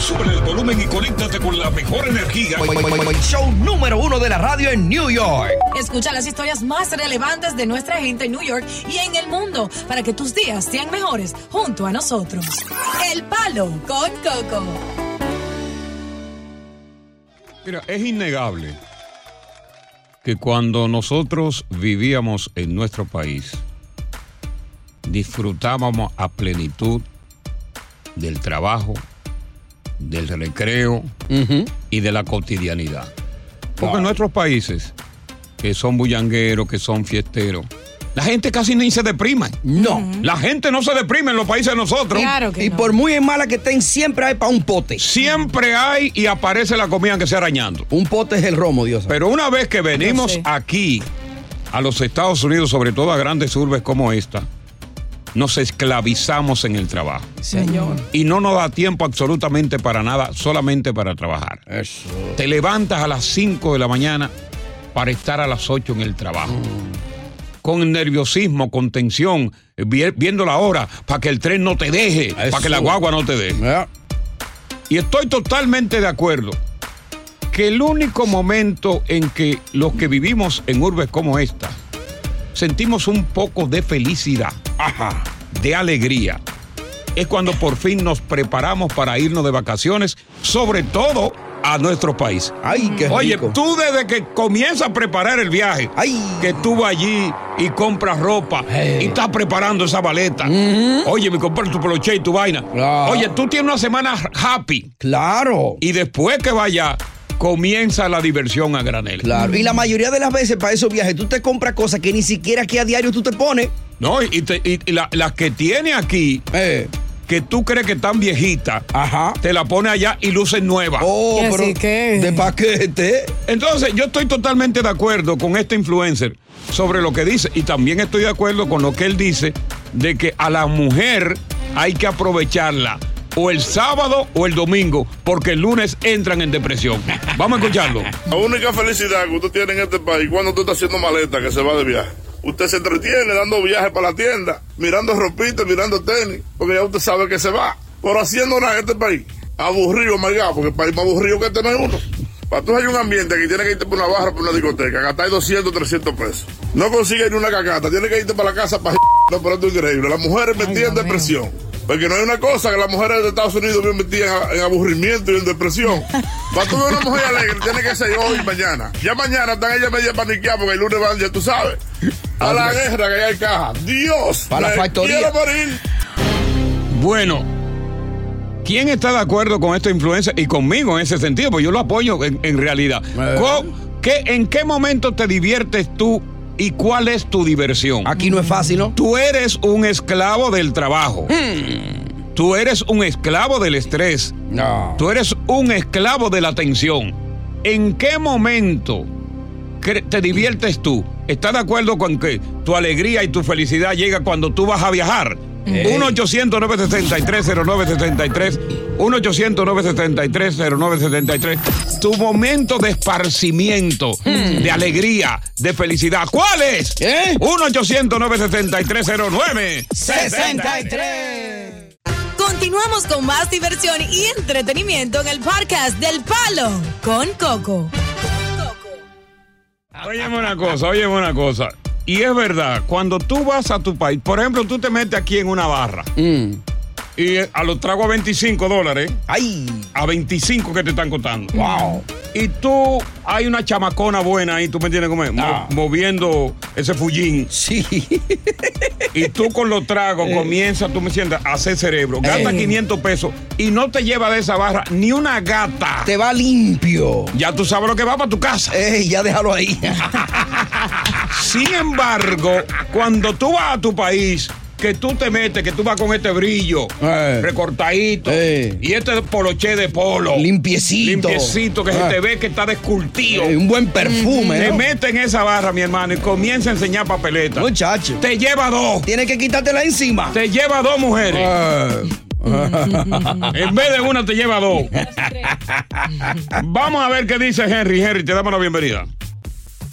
Sube el volumen y conéctate con la mejor energía. Show número uno de la radio en New York. Escucha las historias más relevantes de nuestra gente en New York y en el mundo para que tus días sean mejores junto a nosotros. El Palo con Coco. Mira, es innegable que cuando nosotros vivíamos en nuestro país, disfrutábamos a plenitud del trabajo, del recreo y de la cotidianidad. Porque en nuestros países, que son bullangueros, que son fiesteros, la gente casi ni se deprime. No. La gente no se deprime en los países de nosotros. Claro que Y no. por muy mala que estén, siempre hay para un pote. Siempre hay y aparece la comida que sea arañando. Un pote es el romo, Dios. Pero una vez que venimos sé. aquí a los Estados Unidos, sobre todo a grandes urbes como esta, nos esclavizamos en el trabajo. Señor. Y no nos da tiempo absolutamente para nada, solamente para trabajar. Eso. Te levantas a las 5 de la mañana para estar a las 8 en el trabajo. Con nerviosismo, con tensión, vi- viendo la hora, para que el tren no te deje, para que la guagua no te deje. Y estoy totalmente de acuerdo que el único momento en que los que vivimos en urbes como esta sentimos un poco de felicidad, de alegría, es cuando por fin nos preparamos para irnos de vacaciones, sobre todo a nuestro país. Ay, qué Oye, rico. tú desde que comienzas a preparar el viaje, Ay. que tú vas allí y compras ropa Hey. y estás preparando esa maleta. Oye, me compré tu peluche y tu vaina. Claro. Oye, tú tienes una semana happy Claro. y después que vaya, comienza la diversión a granel. Claro. Y la mayoría de las veces para esos viajes tú te compras cosas que ni siquiera aquí a diario tú te pones. No, y, te- y- y la- las que tiene aquí, Eh. que tú crees que están viejitas, Ajá. te la pone allá y lucen nuevas. Oh, ¿Qué pero así que? de paquete. Entonces, yo estoy totalmente de acuerdo con este influencer sobre lo que dice y también estoy de acuerdo con lo que él dice de que a la mujer hay que aprovecharla o el sábado o el domingo porque el lunes entran en depresión. Vamos a escucharlo. La única felicidad que usted tiene en este país cuando usted está haciendo maleta que se va de viaje. Usted se entretiene dando viajes para la tienda, mirando ropita, mirando tenis, porque ya usted sabe que se va. Pero haciendo nada en este país. Aburrido, margado, porque el país más aburrido que este no es uno. Para tú hay un ambiente que tiene que irte por una barra, por una discoteca, gastar 200, 300 pesos. No consigue ni una cacata, tiene que irte para la casa para No, pero esto es increíble. Las mujeres metidas en depresión. Porque no hay una cosa que las mujeres de Estados Unidos bien metidas en, en aburrimiento y en depresión. Para tú ver una mujer alegre, tiene que ser hoy y mañana. Ya mañana están ellas media paniqueadas porque el lunes van, ya tú sabes, a la guerra que hay en caja. Dios, Para la factoría. quiero morir. Bueno, ¿quién está de acuerdo con esta influencia y conmigo en ese sentido? Pues yo lo apoyo en, en realidad. Eh. ¿qué- ¿En qué momento te diviertes tú y cuál es tu diversión? Aquí no es fácil, ¿no? Tú eres un esclavo del trabajo. Tú eres un esclavo del estrés. No. Tú eres un esclavo de la tensión. ¿En qué momento te diviertes tú? ¿Estás de acuerdo con que tu alegría y tu felicidad llega cuando tú vas a viajar? 1-800-973-0973. 1-800-973-0973. Tu momento de esparcimiento, de alegría, de felicidad. ¿Cuál es? ¿Eh? 1-800-973-0963. Continuamos con más diversión y entretenimiento en el podcast del Palo con Coco. Óyeme una cosa, óyeme una cosa. Y es verdad, cuando tú vas a tu país, por ejemplo, tú te metes aquí en una barra Mm. Y eh, a los tragos a 25 dólares. ¡Ay! A 25 que te están costando. ¡Wow! Y tú, hay una chamacona buena ahí, tú me entiendes cómo es, Mo- Ah. moviendo ese fullín. Sí. Y tú con los tragos comienzas, tú me sientas, a hacer cerebro. Gasta Eh. 500 pesos y no te lleva de esa barra ni una gata. Te va limpio. Ya tú sabes lo que va para tu casa. Ey, ya déjalo ahí. Sin embargo, cuando tú vas a tu país, que tú te metes, que tú vas con este brillo Eh. recortadito Eh. y este poloche de polo. Limpiecito. Limpiecito, que Ah. se te ve que está descultido. Eh, un buen perfume, Te ¿no? mete en esa barra, mi hermano, y comienza a enseñar papeletas. Muchacho. Te lleva dos. Tienes que quitártela encima. Te lleva dos mujeres. En vez de una, te lleva dos. Vamos a ver qué dice Henry. Henry, te damos la bienvenida.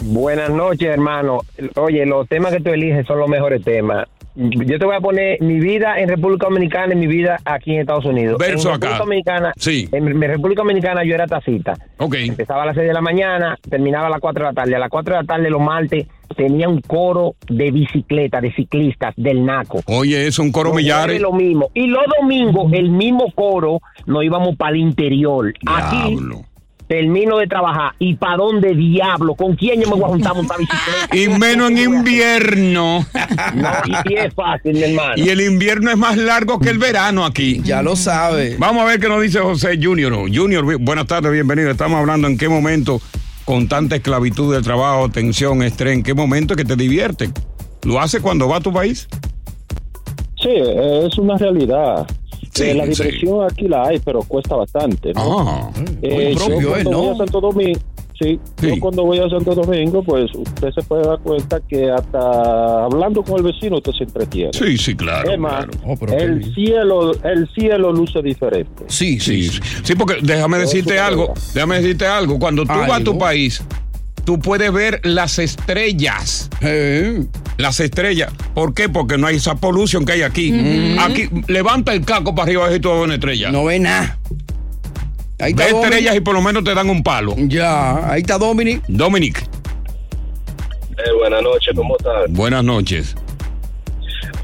Buenas noches, hermano. Oye, los temas que tú eliges son los mejores temas. Yo te voy a poner mi vida en República Dominicana y mi vida aquí en Estados Unidos. Verso en acá. República Dominicana, Sí. en República Dominicana yo era tacita. Ok. Empezaba a las 6 de la mañana, terminaba a las 4 de la tarde. A las 4 de la tarde los martes tenía un coro de bicicleta, de ciclistas del NACO. Oye, es un coro millares. jueves lo mismo. Y los domingos, el mismo coro, nos íbamos para el interior. Aquí Diablo. Termino de trabajar. ¿Y para dónde diablo? ¿Con quién yo me voy a juntar a montar bicicleta? Y menos en invierno. No, y, y es fácil, mi hermano. Y el invierno es más largo que el verano aquí. Ya lo sabe. Vamos a ver qué nos dice José Junior. Junior, buenas tardes, bienvenido. Estamos hablando en qué momento, con tanta esclavitud del trabajo, tensión, estrés, en qué momento es que te divierten. ¿Lo hace cuando va a tu país? Sí, es una realidad. Sí, Eh, la sí. diversión aquí la hay, pero cuesta bastante. ¿no? Ah, Eh, propio, yo cuando ¿eh? ¿no? voy a Santo Domingo, sí, Sí. yo cuando voy a Santo Domingo, pues usted se puede dar cuenta que hasta hablando con el vecino usted se entretiene. sí, sí, claro. es más, claro. Oh, el cielo, el cielo luce diferente. Sí, Sí, sí. sí, sí, porque déjame decirte algo, verdad. déjame decirte algo. Cuando tú vas a tu país, tú puedes ver las estrellas. Eh, Las estrellas. ¿Por qué? Porque no hay esa polución que hay aquí. Aquí, levanta el caco para arriba y tú ves una estrella. no ve nada. Ahí Ve Dominic. estrellas y por lo menos te dan un palo. Ya, ahí está Dominic. Dominic, Eh, buenas noches, ¿cómo estás? buenas noches.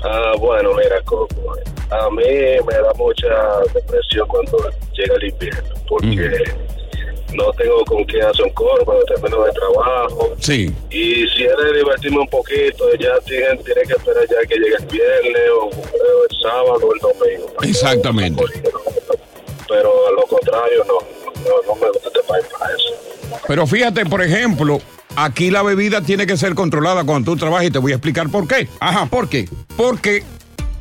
Ah, bueno, mira, Coco, a mí me da mucha depresión cuando llega el invierno, porque no tengo con quién hacer un coro cuando termino de trabajo. Sí. Y si es de divertirme un poquito, ya tiene, tiene que esperar ya que llegue el viernes o, o el sábado o el domingo. Exactamente. Pero a lo contrario, no, no, no me gusta este país para eso. Pero fíjate, por ejemplo, aquí la bebida tiene que ser controlada cuando tú trabajas y te voy a explicar por qué. Ajá, ¿por qué? Porque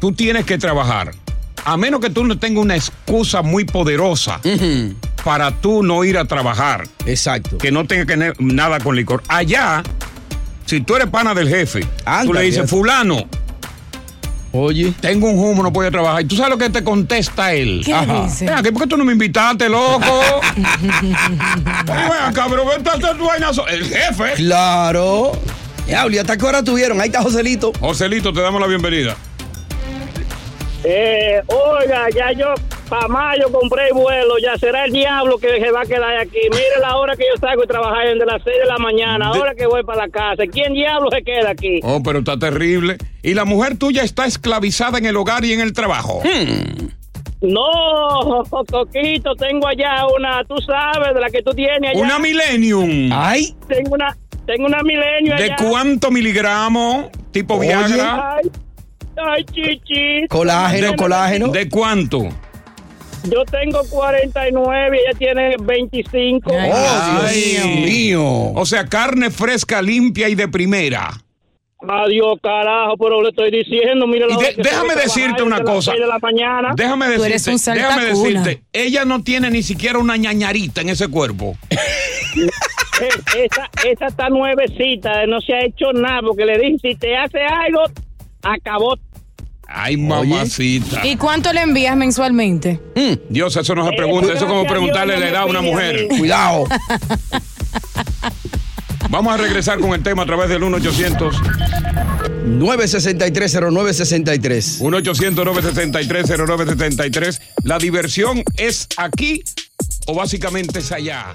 tú tienes que trabajar. A menos que tú no tengas una excusa muy poderosa para tú no ir a trabajar. Exacto. Que no tenga que ne- nada con licor. Allá, si tú eres pana del jefe, tú le dices, fulano, Oye. tengo un humo, no puedo trabajar. ¿Y tú sabes lo que te contesta él? ¿Qué Ajá. dice? Ven aquí, ¿por qué tú no me invitaste, loco? Oye, ven acá, pero vete a hacer tu vaina so- El jefe. Claro. Diablo, ¿y hasta qué hora tuvieron? Ahí está Joselito. Joselito, te damos la bienvenida. Eh, oiga, ya yo para mayo compré el vuelo, ya será el diablo que se va a quedar aquí. Mire la hora que yo salgo y trabajar desde las 6 de la mañana, ahora que voy para la casa. ¿Quién diablo se queda aquí? Oh, pero está terrible. Y la mujer tuya está esclavizada en el hogar y en el trabajo. No, Coquito, tengo allá una, tú sabes, de la que tú tienes allá. Una Millennium. Ay. Tengo una, tengo una milenio ¿De allá. cuánto miligramo? Tipo Oye. Viagra. Ay, ay, chichi. Colágeno, colágeno. ¿De cuánto? Yo tengo 49 y ella tiene 25. Ay, Oh, Dios mío. O sea, carne fresca, limpia y de primera. Adiós, carajo, pero le estoy diciendo, mira la de- que déjame decirte una cosa. de la mañana. Déjame Tú eres decirte, un déjame decirte, ella no tiene ni siquiera una ñañarita en ese cuerpo. Eh, esa, esa está nuevecita, no se ha hecho nada, porque le dije, si te hace algo, acabó. Ay, mamacita. ¿Y cuánto le envías mensualmente? Dios, eso no se Eh, pregunta, eso es como preguntarle Dios, la edad a una mujer. Cuidado. Vamos a regresar con el tema a través del 1-800. 9630963. 1-800-963-0963. La diversión es aquí o básicamente es allá.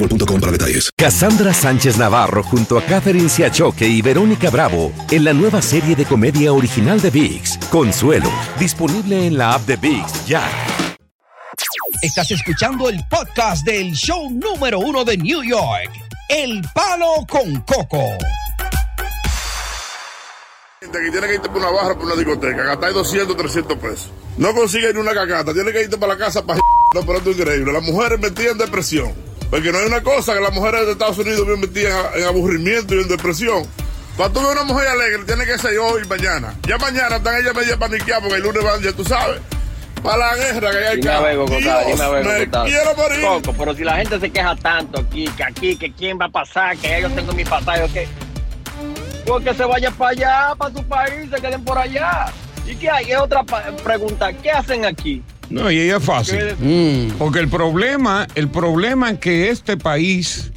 boostmobile.com para detalles. Cassandra Sánchez Navarro junto a Catherine Siachoque y Verónica Bravo en la nueva serie de comedia original de VIX, Consuelo, disponible en la app de VIX ya. Estás escuchando el podcast del show número uno de New York, El Palo con Coco. Gente que tiene que irte por una barra, por una discoteca, gastar 200, 300 pesos. No consigue ni una cacata, tiene que irte para la casa para no, pero esto es increíble. Las mujeres metidas en depresión. Porque no hay una cosa que las mujeres de Estados Unidos bien metidas en, en aburrimiento y en depresión. Cuando tú ves una mujer alegre, tiene que ser hoy y mañana. Ya mañana están ellas medio paniqueadas porque el lunes van, ya tú sabes. Para la guerra que hay Dime a ver, Coco, Dios, dime a ver, me Coco, quiero morir. Coco, pero si la gente se queja tanto aquí, que aquí, que quién va a pasar, que yo tengo mi pasaje, que pues que se vaya para allá, para su país, se queden por allá. ¿Y qué hay? Es otra pregunta, ¿qué hacen aquí? No, y ella es fácil. Mm. Porque el problema, el problema es que este país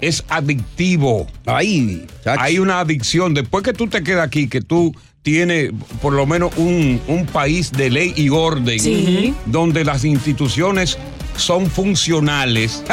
es adictivo. Ahí, Hay una adicción. Después que tú te quedas aquí, que tú tienes por lo menos un, un país de ley y orden, Sí. donde las instituciones son funcionales,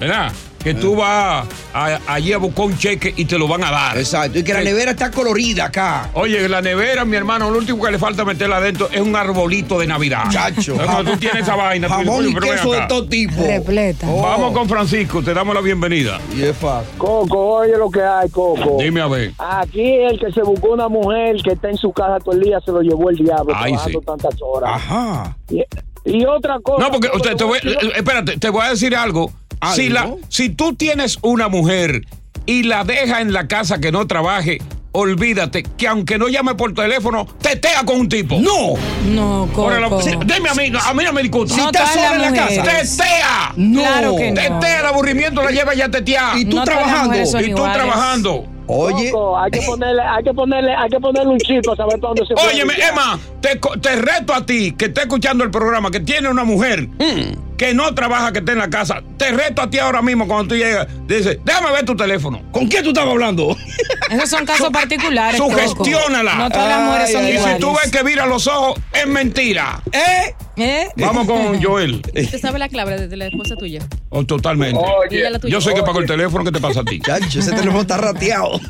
¿verdad? Que tú vas a- allí a buscar un cheque y te lo van a dar. Exacto, y que la nevera está colorida acá. Oye, la nevera, mi hermano, lo último que le falta meterla adentro es un arbolito de Navidad. Chacho. Cuando tú tienes esa vaina. tú Jamón y "Coño, pero ven queso de acá". todo tipo. Repleta. Vamos con Francisco, te damos la bienvenida. Y es fácil. Coco, oye lo que hay, Coco. Dime a ver. Aquí el que se buscó una mujer que está en su casa todo el día se lo llevó el diablo Ay, trabajando sí. tantas horas. Ajá. Y, y otra cosa. No, porque Coco, te, voy, espérate, te voy a decir algo. Si, la, si tú tienes una mujer y la deja en la casa que no trabaje, olvídate que aunque no llame por teléfono, tetea con un tipo. No. No, Coco. sí, dime a mí, a mí no me discuta. Si No estás sola en la casa. ¡Tetea! No. Claro que no. Tetea, el aburrimiento la lleva ya a tetear. Y tú No trabajando. Y tú iguales. trabajando. Oye. Hay que ponerle, hay que ponerle, hay que ponerle un chip a saber para dónde se fue. Óyeme, Emma, te, reto a ti que esté escuchando el programa, que tiene una mujer Mm. que no trabaja, que está en la casa. Te reto a ti ahora mismo cuando tú llegas. Dice, déjame ver tu teléfono. ¿Con quién tú estabas hablando? Esos son casos particulares. Sugestiónala. No todas las mujeres son Ay, ay, Y iguales. si tú ves que vira los ojos, es mentira. ¿Eh? ¿Eh? Vamos con Joel. ¿Usted sabe la clave de la esposa tuya? Oh, totalmente. ¿Y ella la tuya? Yo sé que pago el teléfono, ¿qué te pasa a ti? Chacho, ese teléfono está rateado.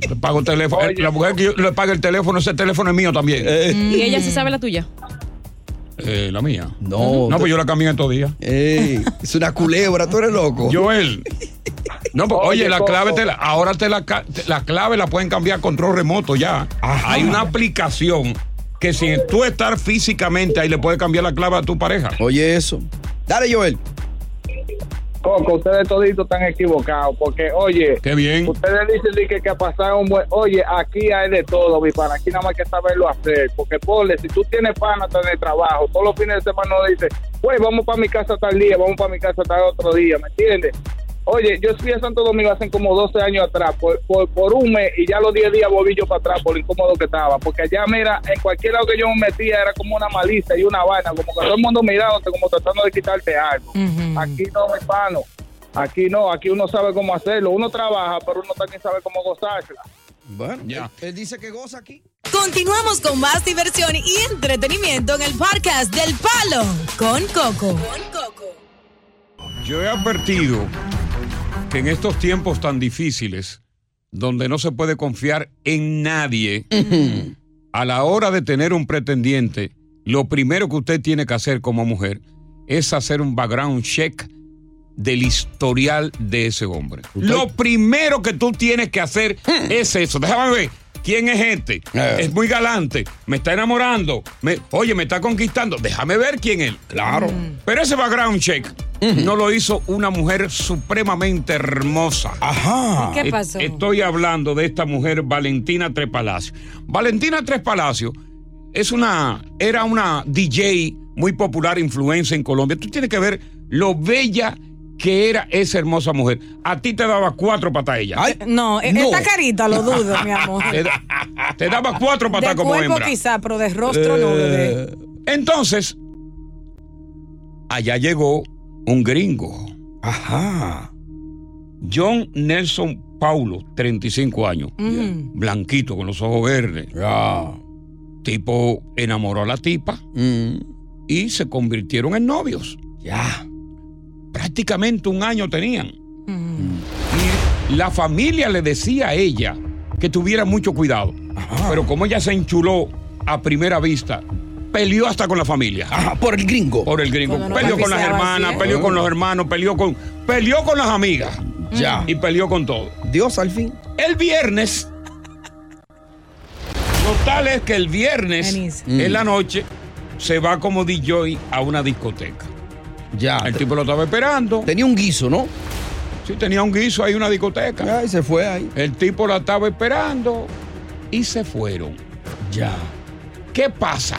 Te pago el teléfono. La mujer que yo le paga el teléfono, ese teléfono es mío también. ¿Y ella sí sabe la tuya? Eh, la mía. No. No, pues yo la camino estos días. Ey, es una culebra, tú eres loco. Joel. No, pues, oye, Oye, la clave, te la- ahora te la, te- la clave la pueden cambiar a control remoto ya. Ajá. Hay una aplicación que sin tú estar físicamente ahí le puedes cambiar la clave a tu pareja. Oye, eso. Dale, Joel. Coco, ustedes toditos están equivocados porque, oye, Qué bien. ustedes dicen que, que pasaron un buen... Oye, aquí hay de todo, mi pana. Aquí nada más hay que saberlo hacer. Porque, ponle, si tú tienes pana en el trabajo, todos los fines de semana uno dice, pues vamos para mi casa tal día, vamos para mi casa tal otro día, ¿me entiendes? Oye, yo fui a Santo Domingo hace como 12 años atrás, por, por, por un mes, y ya los 10 días volví yo para atrás por lo incómodo que estaba. Porque allá, mira, en cualquier lado que yo me metía era como una malicia y una vaina, como que todo el mundo mirándote, como tratando de quitarte algo. Aquí no, mi pano. Aquí no, aquí uno sabe cómo hacerlo. Uno trabaja, pero uno también sabe cómo gozársela. Bueno, Ya. él, él dice que goza aquí. Continuamos con más diversión y entretenimiento en el podcast del Palo con Coco. Yo he advertido que en estos tiempos tan difíciles, donde no se puede confiar en nadie, a la hora de tener un pretendiente, lo primero que usted tiene que hacer como mujer es hacer un background check del historial de ese hombre. Lo primero que tú tienes que hacer es eso. Déjame ver. ¿Quién es este? Eh. Es muy galante, me está enamorando, me- oye, me está conquistando. Déjame ver quién es. Claro. Pero ese background check no lo hizo una mujer supremamente hermosa. Ajá. ¿Qué pasó? Estoy hablando de esta mujer Valentina Tres Palacios. Valentina Tres Palacios es una, era una DJ muy popular, influencia en Colombia. Tú tienes que ver lo bella que era esa hermosa mujer. A ti te daba cuatro patas ella. No, e- esta carita lo dudo, mi amor. Te, da- te daba cuatro patas de como cuerpo hembra. quizá, pero de rostro no, bebé. Eh, Entonces, allá llegó un gringo. Ajá. John Nelson Paulo, 35 años. Blanquito, con los ojos verdes. Tipo enamoró a la tipa y se convirtieron en novios. Ya. Prácticamente un año tenían. Y la familia le decía a ella que tuviera mucho cuidado. Pero como ella se enchuló a primera vista, peleó hasta con la familia. por el gringo. Por el gringo. No peleó con las hermanas, así, ¿eh? peleó con los hermanos, peleó con, peleó con las amigas. Ya. Y peleó con todo. Dios al fin. El viernes. Lo tal es que el viernes, Mm. en la noche, se va como DJ a una discoteca. Ya. El tipo lo estaba esperando. Tenía un guiso, ¿no? Sí, tenía un guiso ahí, una discoteca. Ya, y se fue ahí. El tipo la estaba esperando y se fueron. Ya. ¿Qué pasa?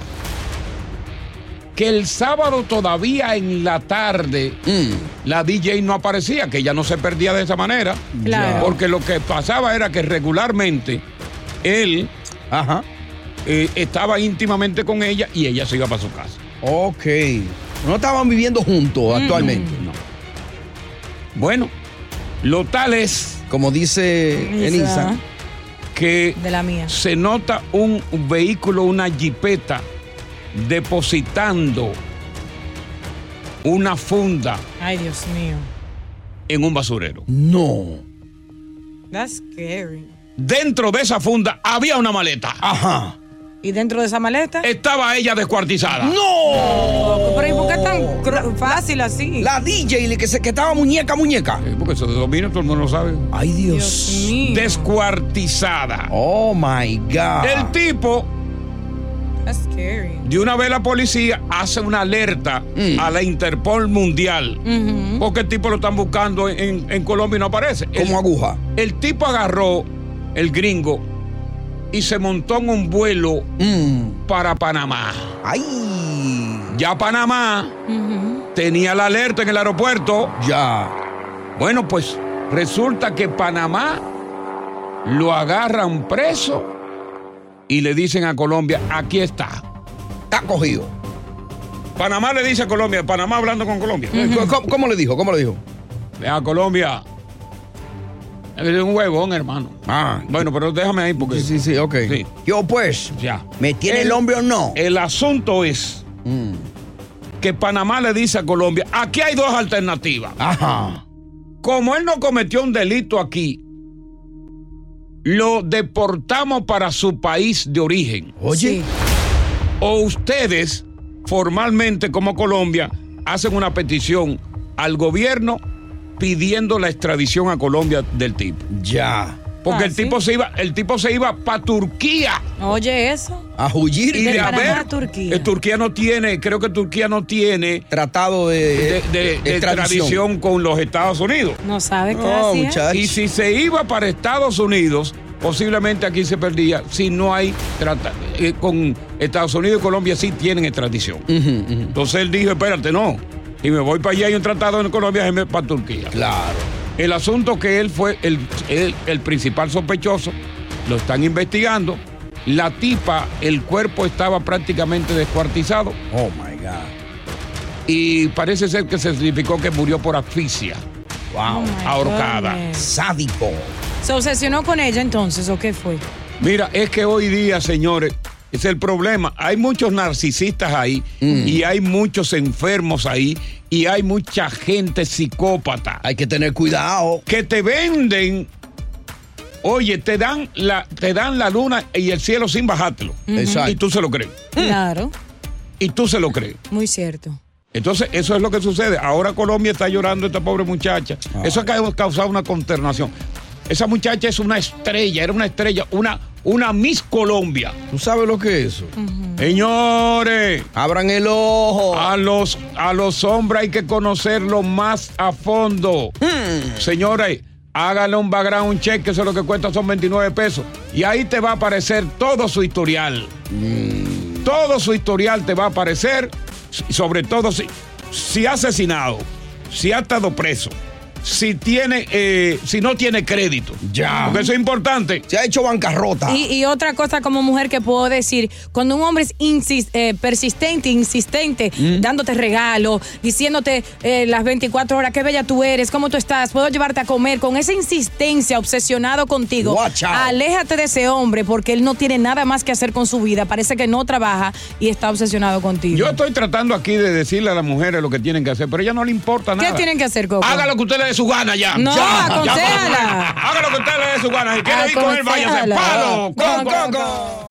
Que el sábado todavía en la tarde Mm. la DJ no aparecía, que ella no se perdía de esa manera. Claro. Porque lo que pasaba era que regularmente él eh, estaba íntimamente con ella y ella se iba para su casa. Ok. No estaban viviendo juntos actualmente. No. Bueno, lo tal es. Como dice Elisa. Elisa. Que De la mía. se nota un vehículo, una jipeta, depositando una funda Ay, Dios mío. en un basurero. No. That's scary. Dentro de esa funda había una maleta. Ajá. ¿Y dentro de esa maleta? Estaba ella descuartizada. ¡No! Pero ¿y por qué tan fácil así? La DJ que, se, que estaba muñeca, muñeca. porque eso de dominio todo el mundo lo sabe. Ay, Dios. Descuartizada. Oh my God. El tipo, That's scary. de una vez la policía hace una alerta Mm. a la Interpol Mundial. Ujú. Porque el tipo lo están buscando en, en Colombia y no aparece. Como aguja. El tipo agarró el gringo y se montó en un vuelo para Panamá. ¡Ay! Ya Panamá tenía la alerta en el aeropuerto. Ya. Bueno, pues resulta que Panamá lo agarran preso y le dicen a Colombia, aquí está. Está cogido. Panamá le dice a Colombia, Panamá hablando con Colombia. ¿Cómo, cómo le dijo? ¿Cómo le dijo? A Colombia. Es un huevón, hermano. Ah. Bueno, pero déjame ahí porque. Sí, sí, sí, ok. Sí. Yo pues. Ya. ¿Me tiene el, hombre o no? El asunto es que Panamá le dice a Colombia, aquí hay dos alternativas. Ajá. Como él no cometió un delito aquí, lo deportamos para su país de origen. Oye. O ustedes, formalmente como Colombia, hacen una petición al gobierno pidiendo la extradición a Colombia del tipo. Ya. Porque Ah, el ¿sí? tipo se iba, el tipo se iba para Turquía. Oye, eso. A huyir Y De haber, a Turquía. eh, Turquía no tiene, creo que Turquía no tiene Tratado de, de, de- de extradición. extradición con los Estados Unidos. No sabe qué No, hacía. Y si se iba para Estados Unidos, posiblemente aquí se perdía. Si no hay trata- eh, con Estados Unidos y Colombia sí tienen extradición. Entonces él dijo, espérate, no. Y me voy para allá hay un tratado en Colombia, déjeme para Turquía. Claro. El asunto que él fue el, el- el principal sospechoso, lo están investigando. La tipa, el cuerpo estaba prácticamente descuartizado Oh my God. y parece ser que se certificó que murió por asfixia, Wow. my ahorcada. goodness. Sádico. ¿Se obsesionó con ella entonces o qué fue? Mira, es que hoy día, señores, es el problema. Hay muchos narcisistas ahí y hay muchos enfermos ahí y hay mucha gente psicópata Hay que tener cuidado. que te venden. Oye, te dan la, te dan la luna y el cielo sin bajártelo. Exacto. Y tú se lo crees. Claro, Y tú se lo crees. muy cierto. Entonces, eso es lo que sucede. Ahora Colombia está llorando esta pobre muchacha. Eso ha ca- causado una consternación. Esa muchacha es una estrella, era una estrella, una, una Miss Colombia. ¿Tú sabes lo que es eso? Señores, Abran el ojo. a los, a los hombres hay que conocerlo más a fondo. Señores, hágale un background check, que eso es lo que cuesta, son 29 pesos. Y ahí te va a aparecer todo su historial. Todo su historial te va a aparecer, y sobre todo si, si ha asesinado, si ha estado preso, si tiene, eh, si no tiene crédito. Ya. Porque eso es importante. Se ha hecho bancarrota. Y, y otra cosa como mujer que puedo decir, cuando un hombre es eh, persistente, insistente, Mm. dándote regalos, diciéndote eh, las 24 horas, qué bella tú eres, cómo tú estás, puedo llevarte a comer, con esa insistencia, obsesionado contigo, Watch out. aléjate de ese hombre porque él no tiene nada más que hacer con su vida, parece que no trabaja y está obsesionado contigo. Yo estoy tratando aquí de decirle a las mujeres lo que tienen que hacer, pero a ella no le importa nada. ¿Qué tienen que hacer, Coco? Haga lo que usted le dé su gana ya. No, Ya, aconséjala. ya, Haga lo que usted le dé su gana. Si quiere ir con él, váyase. Aconsejala. Palo, con coco.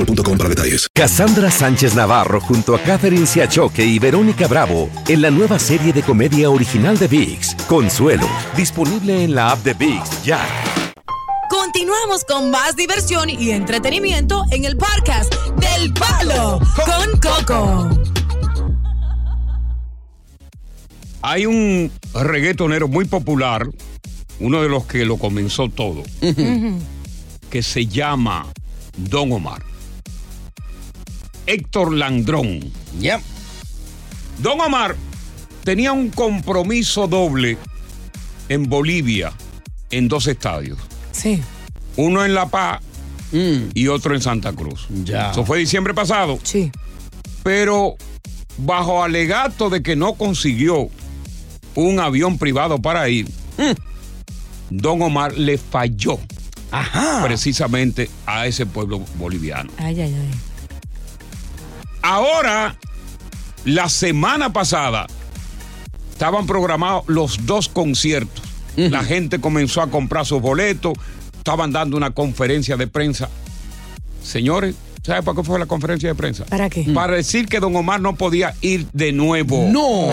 boostmobile.com para detalles. Cassandra Sánchez Navarro junto a Catherine Siachoque y Verónica Bravo en la nueva serie de comedia original de VIX, Consuelo, disponible en la app de VIX ya. Continuamos con más diversión y entretenimiento en el podcast del Palo con Coco. Hay un reggaetonero muy popular, uno de los que lo comenzó todo, que se llama Don Omar. Héctor Landrón. Don Omar tenía un compromiso doble en Bolivia en dos estadios. Sí. Uno en La Paz y otro en Santa Cruz. Ya. Eso fue diciembre pasado. Sí. Pero bajo alegato de que no consiguió un avión privado para ir, Don Omar le falló precisamente a ese pueblo boliviano. Ay, ay, ay. Ahora, la semana pasada, estaban programados los dos conciertos. La gente comenzó a comprar sus boletos, estaban dando una conferencia de prensa. Señores, ¿sabe para qué fue la conferencia de prensa? ¿Para qué? Para decir que don Omar no podía ir de nuevo. No.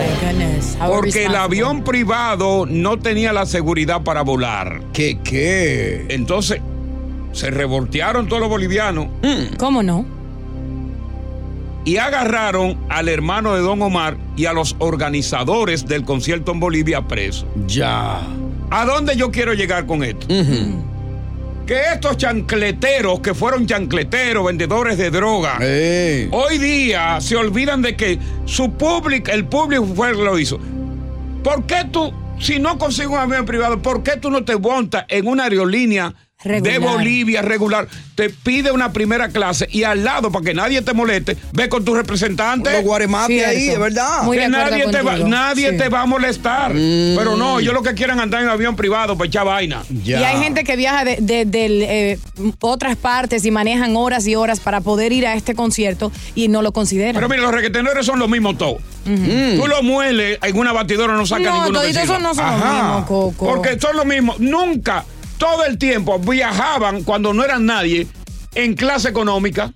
How Porque el avión privado no tenía la seguridad para volar. ¿Qué qué? Entonces, se revoltearon todos los bolivianos ¿Cómo no? Y agarraron al hermano de Don Omar y a los organizadores del concierto en Bolivia presos. Ya. ¿A dónde yo quiero llegar con esto? Que estos chancleteros, que fueron chancleteros, vendedores de droga, hoy día se olvidan de que su público, el público fue el que lo hizo. ¿Por qué tú, si no consigues un avión privado, por qué tú no te montas en una aerolínea de. Bolivia regular? Te pide una primera clase y al lado, para que nadie te moleste, ve con tu representante. Los guaremates ahí, de verdad. Muy que de nadie, te va, nadie Sí. te va a molestar. Pero no, yo lo que quieren andar en avión privado para echar vaina. Y hay gente que viaja de, eh, otras partes y manejan horas y horas para poder ir a este concierto y no lo consideran. Pero mira, los reggaetoneros son los mismos todos. Tú lo mueles en una batidora, no saca No, ninguno que toditos no son los mismos, Coco. Porque son los mismos. Nunca, todo el tiempo viajaban cuando no eran nadie en clase económica.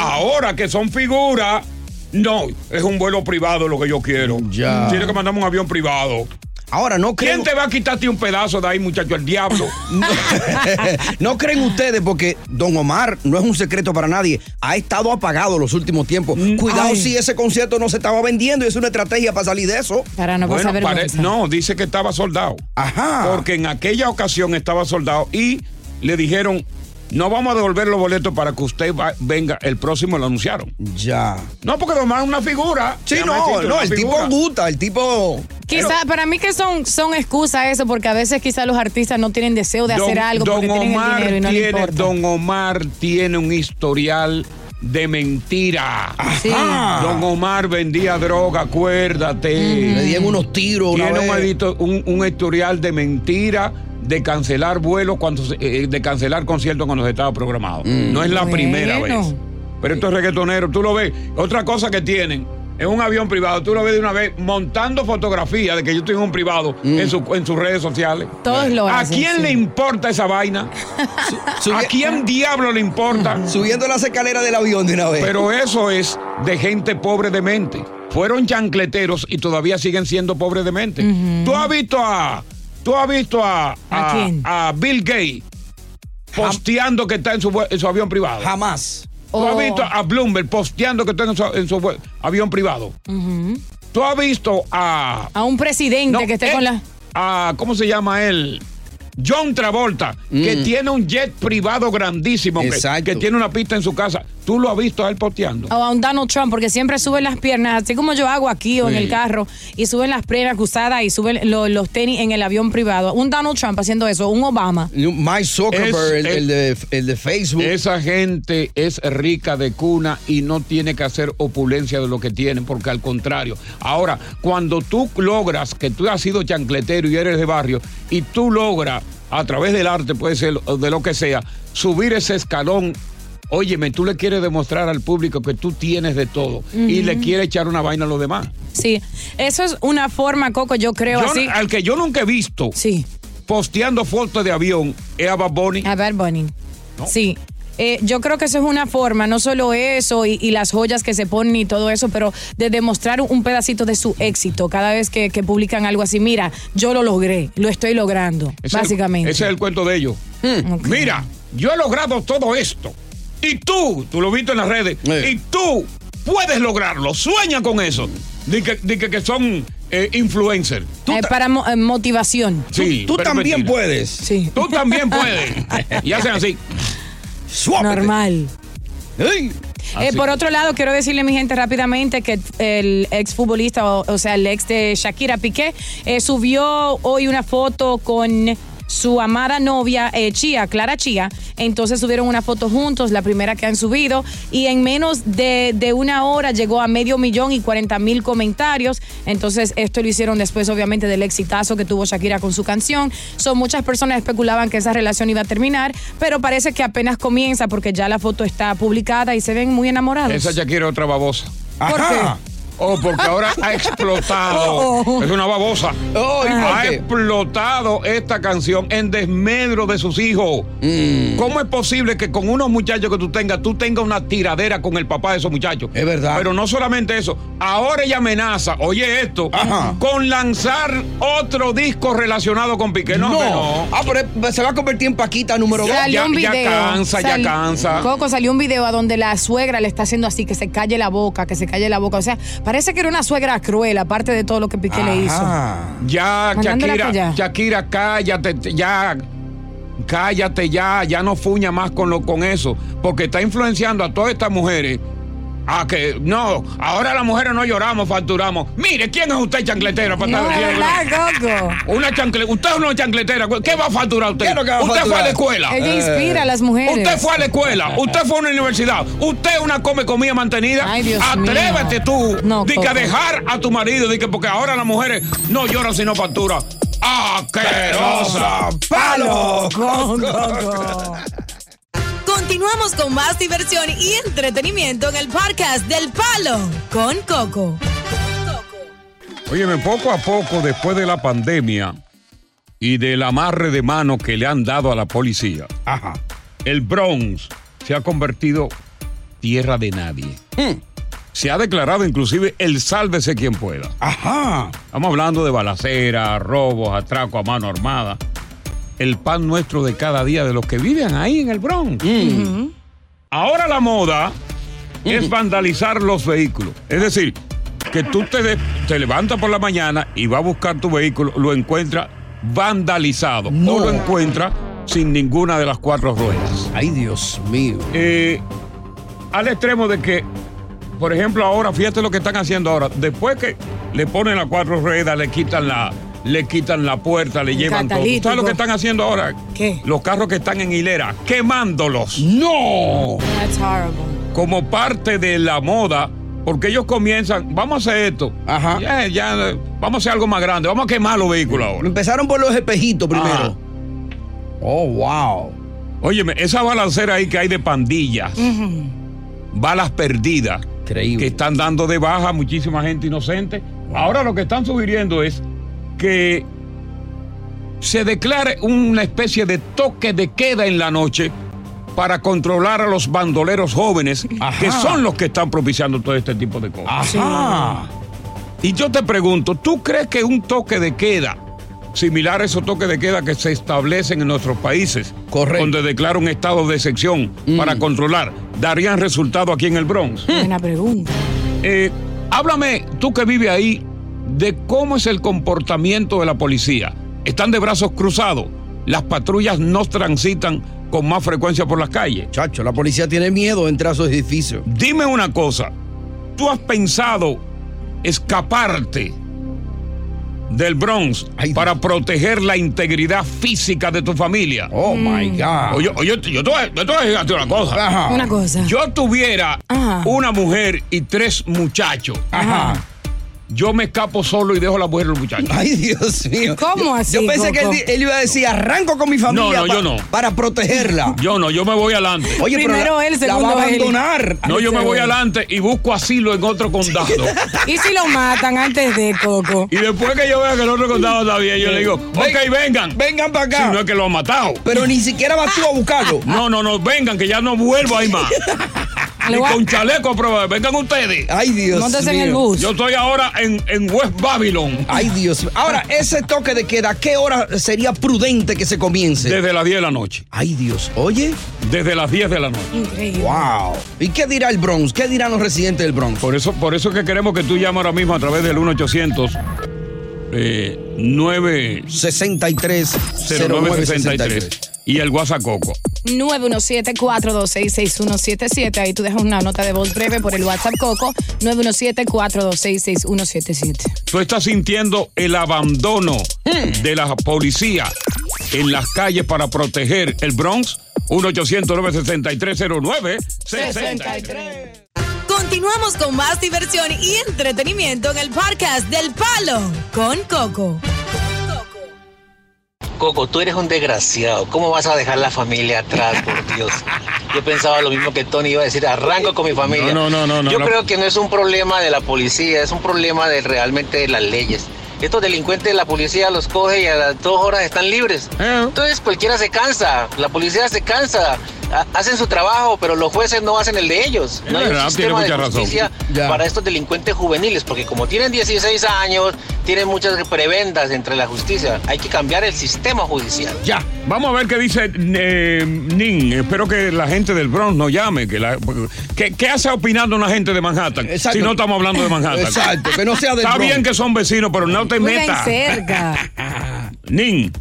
Ahora que son figuras, no, es un vuelo privado lo que yo quiero. Ya. Tiene que mandarme un avión privado. Ahora, ¿no creen, ¿Quién te va a quitarte un pedazo de ahí, muchacho? El diablo. no creen ustedes, porque Don Omar no es un secreto para nadie, ha estado apagado los últimos tiempos. Cuidado ay. si ese concierto no se estaba vendiendo y es una estrategia para salir de eso. Para no Bueno, pasar pare- no, dice que estaba soldado. Ajá. Porque en aquella ocasión estaba soldado y le dijeron, no vamos a devolver los boletos para que usted va- venga el próximo, lo anunciaron. Ya. No, porque nomás es una figura. Sí, no, no, el figura. tipo gusta, el tipo. Quizá, para mí que son, son excusas eso, porque a veces quizá los artistas no tienen deseo de hacer algo Don porque tienen el Omar dinero y no les tiene, importa. Don Omar tiene un historial de mentira. Sí. Don Omar vendía droga, acuérdate. Le dieron unos tiros Tiene vez. un- un historial de mentira, de cancelar vuelos, cuando se- eh, de cancelar conciertos cuando se estaba programado. No es la Bueno. primera vez. Pero estos reggaetoneros, tú lo ves. Otra cosa que tienen es un avión privado. Tú lo ves de una vez montando fotografías de que yo estoy en un privado en, su- en sus redes sociales. Todos lo ¿A hacen, quién sí. le importa esa vaina? ¿A quién diablo le importa? Subiendo las escaleras del avión de una vez. Pero eso es de gente pobre de mente. fueron chancleteros y todavía siguen siendo pobres de mente. ¿Tú has visto a, tú has visto a, ¿A quién? a Bill Gates posteando que está en su, vue- en su avión privado? Jamás. ¿Tú has Oh. visto a Bloomberg posteando que está en su, en su vue- avión privado? ¿Tú has visto a... A un presidente No, que esté eh, con la. a- ¿Cómo se llama él? John Travolta, que Mm. tiene un jet privado grandísimo, que, tiene una pista en su casa. ¿Tú lo has visto a él posteando? O a un Donald Trump, porque siempre suben las piernas, así como yo hago aquí o en el carro, y suben las piernas cruzadas y suben lo- los tenis en el avión privado. Un Donald Trump haciendo eso, un Obama. Mike Zuckerberg, Es- el, el de, el de Facebook. Esa gente es rica de cuna y no tiene que hacer opulencia de lo que tienen, porque al contrario. Ahora, cuando tú logras que tú has sido chancletero y eres de barrio, y tú logras, a través del arte, puede ser de lo que sea, subir ese escalón. Óyeme, tú le quieres demostrar al público que tú tienes de todo y le quieres echar una vaina a los demás. Sí, eso es una forma, Coco, yo creo Yo- así. al que yo nunca he visto posteando fotos de avión es a Bad Bunny. A Bad Bunny. Sí. Eh, yo creo que eso es una forma, no solo eso y, y las joyas que se ponen y todo eso, pero de demostrar un pedacito de su éxito cada vez que, que publican algo así. Mira, yo lo logré, lo estoy logrando, Ese es el- básicamente. ese es el cuento de ellos. Mira, yo he logrado todo esto. Y tú, tú lo viste en las redes, y tú puedes lograrlo. Sueña con eso. Di que, di que, que son eh, influencers. Eh, para mo- eh, motivación. Sí, Tú también mentira. puedes. Sí. Tú también puedes. y hacen así. Normal. Eh, por otro lado, quiero decirle, mi gente, rápidamente que el exfutbolista, o, o sea, el ex de Shakira Piqué, eh, subió hoy una foto con su amada novia eh, Chía, Clara Chía. Entonces subieron una foto juntos, la primera que han subido, y en menos de, de una hora llegó a medio millón y 40 mil comentarios. Entonces esto lo hicieron después, obviamente, del exitazo que tuvo Shakira con su canción. Son muchas personas especulaban que esa relación iba a terminar, pero parece que apenas comienza porque ya la foto está publicada y se ven muy enamorados. Esa Shakira otra babosa. ¿Por qué? Oh, porque ahora ha explotado. Oh. Es una babosa. Oh, ¿y por ha explotado esta canción en desmedro de sus hijos. Mm. ¿Cómo es posible que con unos muchachos que tú tengas, tú tengas una tiradera con el papá de esos muchachos? Es verdad. Pero no solamente eso. Ahora ella amenaza, oye esto, con lanzar otro disco relacionado con Piqué. No, no. Ah, pero se va a convertir en Paquita número dos. Salió un video. cansa, ya cansa. Coco salió un video a donde la suegra le está haciendo así, que se calle la boca, que se calle la boca. O sea, parece que era una suegra cruel, aparte de todo lo que Piqué le hizo. Ya, Mandándola Shakira, callar. Shakira, cállate, ya. Cállate ya, ya no fuña más con, lo, con eso, porque está influenciando a todas estas mujeres a que, no, ahora las mujeres no lloramos, facturamos. Mire, ¿quién es usted chancletera? para No, estar verdad, Coco. Una chancle, usted es una chancletera, ¿qué va a facturar usted? ¿Qué es lo que va a usted fue a la escuela. Ella inspira a las mujeres. Usted fue a la escuela, usted fue a una universidad, usted es una come comida mantenida. Ay, Dios Atrévete mío. tú, No, di que a dejar a tu marido, que porque ahora las mujeres no lloran sino factura. ¡Asquerosa! ¡Palo! Con Coco. Continuamos con más diversión y entretenimiento en el podcast del Palo con Coco. Óyeme, poco a poco, después de la pandemia y del amarre de mano que le han dado a la policía, el Bronx se ha convertido tierra de nadie. Se ha declarado inclusive el sálvese quien pueda. Ajá. Estamos hablando de balaceras, robos, atracos a mano armada. El pan nuestro de cada día de los que viven ahí en el Bronx. Ahora la moda es vandalizar los vehículos. Es decir, que tú te, de- te levantas por la mañana y vas a buscar tu vehículo, lo encuentras vandalizado o lo encuentras sin ninguna de las cuatro ruedas. Ay, Dios mío. Eh, al extremo de que, por ejemplo, ahora, fíjate lo que están haciendo ahora. Después que le ponen las cuatro ruedas, le quitan la, le quitan la puerta, le llevan todo. ¿Tú ¿Sabes lo catalítico. que están haciendo ahora? ¿Qué? Los carros que están en hilera, quemándolos. ¡No! That's horrible. Como parte de la moda. Porque ellos comienzan, vamos a hacer esto. Ajá. Ya, ya, vamos a hacer algo más grande. Vamos a quemar los vehículos ahora. Empezaron por los espejitos primero. Ajá. Oh, wow. Óyeme, esa balancera ahí que hay de pandillas, balas perdidas, Increíble. que están dando de baja a muchísima gente inocente. Ahora lo que están sugiriendo es que se declare una especie de toque de queda en la noche para controlar a los bandoleros jóvenes, Ajá. que son los que están propiciando todo este tipo de cosas. Ajá. Y yo te pregunto, ¿tú crees que un toque de queda, similar a esos toques de queda que se establecen en nuestros países, donde declara un estado de excepción para controlar, darían resultado aquí en el Bronx? Buena pregunta. Eh, háblame, tú que vives ahí, de cómo es el comportamiento de la policía. ¿Están de brazos cruzados? ¿Las patrullas no transitan con más frecuencia por las calles? Chacho, la policía tiene miedo de entrar a esos edificios. Dime una cosa, ¿tú has pensado escaparte del Bronx para proteger la integridad física de tu familia? Oh, my God. Oye, oye, yo te yo te voy a decir una cosa. Una cosa. Yo tuviera una mujer y tres muchachos. Ajá. Yo me escapo solo y dejo a la mujer y los muchachos. Ay, Dios mío. ¿Cómo así, Yo pensé que él, iba a decir, arranco con mi familia No, no, pa- yo no. para protegerla. Yo no, yo me voy adelante. Oye, pero Primero la- él, la segundo va a él. abandonar. No, yo me voy adelante y busco asilo en otro condado. ¿Y si lo matan antes de Coco? Y después que yo vea que el otro condado está bien, yo le digo, ok, vengan. Vengan para acá. Si no es que lo han matado. Pero ni siquiera vas tú a buscarlo. No, no, no, vengan, que ya no vuelvo ahí más. Ni con chaleco a prueba. Vengan ustedes. Ay, Dios Móntese en el bus. Yo estoy ahora en, en West Babylon. Ay, Dios mío. Ahora, ese toque de queda, ¿qué hora sería prudente que se comience? Desde las 10 de la noche. Ay, Dios. Oye. Desde las 10 de la noche. Increíble. Wow. ¿Y qué dirá el Bronx? ¿Qué dirán los residentes del Bronx? Por eso, por eso es que queremos que tú llames ahora mismo a través del 1-800 eh, 9 63 0963 y el WhatsApp Coco. 917-426-6177. Ahí tú dejas una nota de voz breve por el WhatsApp Coco. 917-426-6177. Tú estás sintiendo el abandono de la policía en las calles para proteger el Bronx. 1-800-963-0963. Continuamos con más diversión y entretenimiento en el podcast del Palo con Coco. Coco, tú eres un desgraciado. ¿Cómo vas a dejar la familia atrás, por Dios? Yo pensaba lo mismo que Tony iba a decir, arranco con mi familia. No, no, no, no, Yo no. creo que no es un problema de la policía, es un problema de realmente de las leyes. Estos delincuentes, la policía los coge y a las dos horas están libres. Eh. Entonces cualquiera se cansa, la policía se cansa, hacen su trabajo, pero los jueces no hacen el de ellos. No hay un verdad, tiene sistema de justicia para estos delincuentes juveniles, porque como tienen 16 años, tienen muchas prebendas entre la justicia. Hay que cambiar el sistema judicial. Ya, vamos a ver qué dice eh, Nin. Espero que la gente del Bronx no llame. Que la- porque- ¿qué, hace opinando una gente de Manhattan? Exacto. Si no estamos hablando de Manhattan. Exacto, que no sea del Está Bronx. bien que son vecinos, pero no te Viven metas. cerca. Nin,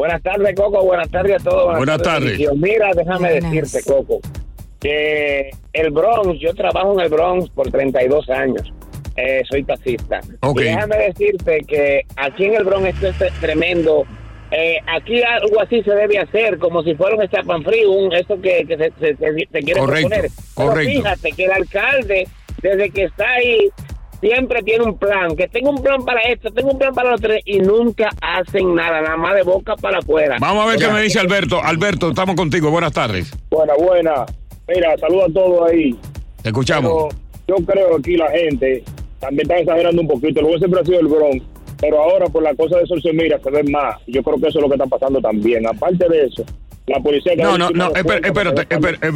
Buenas tardes, Coco. Buenas tardes a todos. Buenas tardes. Dios, Mira, déjame Buenas. decirte, Coco, que el Bronx, yo trabajo en el Bronx por 32 años. Eh, soy taxista. Ok. Y déjame decirte que aquí en el Bronx esto es tremendo. Eh, aquí algo así se debe hacer, como si fuera un estapan frío, un, eso que, que se, se- se- se quiere Correcto, proponer. Pero correcto. fíjate que el alcalde, desde que está ahí, siempre tiene un plan, que tengo un plan para esto, tengo un plan para lo otro, y nunca hacen nada, nada más de boca para afuera. vamos a ver qué me dice Alberto. Alberto, estamos contigo. Buenas tardes. Buena, buena. Mira, saludo a todos ahí. Te escuchamos. Pero yo creo que aquí la gente también está exagerando un poquito. Luego siempre ha sido el Bronx. Pero ahora por la cosa de Sol se mira, se ve más. Yo creo que eso es lo que está pasando también. Aparte de eso, la policía... que No, no, no, espérate, espérate,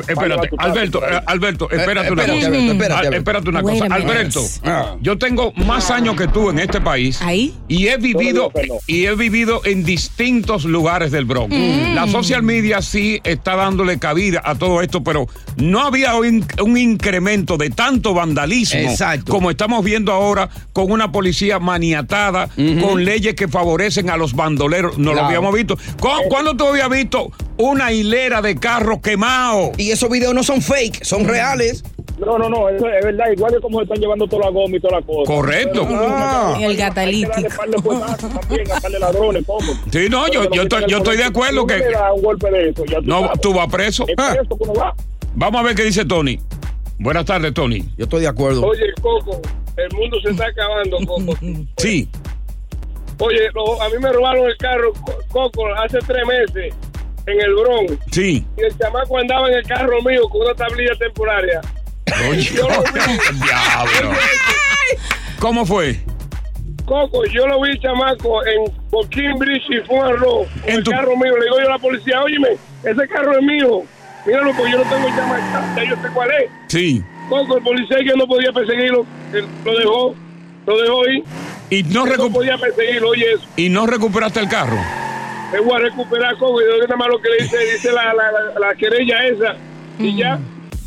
espérate, Alberto, eh, Alberto, espérate una cosa. Espérate, una cosa. Alberto, Ah. yo tengo más años que tú en este país Ahí. y he vivido y he vivido en distintos lugares del Bronx. La social media sí está dándole cabida a todo esto, pero no había un, un incremento de tanto vandalismo Exacto. como estamos viendo ahora con una policía maniatada, con leyes que favorecen a los bandoleros. No lo habíamos visto. ¿Cu- ¿Cuándo tú habías visto una hilera de carros quemados? Y esos videos no son fake, son reales. No, no, no, eso es verdad. Igual que como se están llevando toda la goma y toda la cosa. Correcto. Ah. El catalítico. darle par de puestazos también, a ladrones, ¿cómo? Sí, no, yo, yo, estoy, yo estoy de acuerdo que Si uno le da un golpe de eso, ya tú no, sabes. tú vas preso. Es Ah, preso va. Vamos a ver qué dice Tony. Buenas tardes, Tony. Yo estoy de acuerdo. Oye, Coco, el mundo se está acabando, Coco. Sí. Oye, lo- a mí me robaron el carro, Co- Coco, hace tres meses en el Bronx. Sí. Y el chamaco andaba en el carro mío con una tablilla temporaria. Oye, Yo lo vi. diablo. ¿Cómo fue? Coco, yo lo vi, chamaco, en por Cambridge y fue un arroz. con En el tu- carro mío. Le digo yo a la policía, óyeme, ese carro es mío. Míralo, pues yo no tengo llama, ya yo sé cuál es. Sí. Coco, el policía que no podía perseguirlo, él lo dejó. lo dejó ir. Y no, Él no podía perseguirlo, oye eso. y no recuperaste el carro. Me voy a recuperar con y nada más lo que le dice, dice la, la, la, la querella esa. Y ya.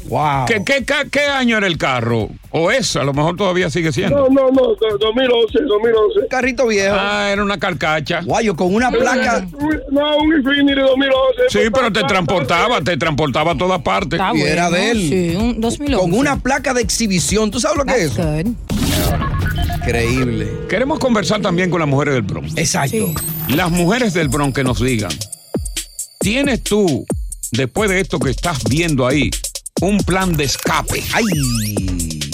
Wow. ¿Qué, qué, qué, qué año era el carro? ¿O es? A lo mejor todavía sigue siendo. No, no, no, do- 2011, 2011. Carrito viejo. Ah, era una carcacha. Guayo, con una placa. No, un Infinity 2011. Sí, pero te transportaba, te transportaba a todas partes. Y era de él. Sí, un 2011. Con una placa de exhibición. ¿Tú sabes lo que es? Good. Increíble. Queremos conversar también con las mujeres del Bronx. Exacto. Las mujeres del Bronx que nos digan, ¿tienes tú, después de esto que estás viendo ahí, un plan de escape? Ay.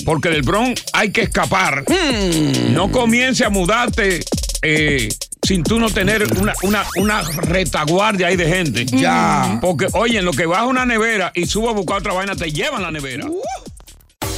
Porque del Bronx hay que escapar. No comience a mudarte eh, sin tú no tener una, una, una retaguardia ahí de gente. Ya. Porque, oye, en lo que vas a una nevera y subo a buscar otra vaina, te llevan la nevera.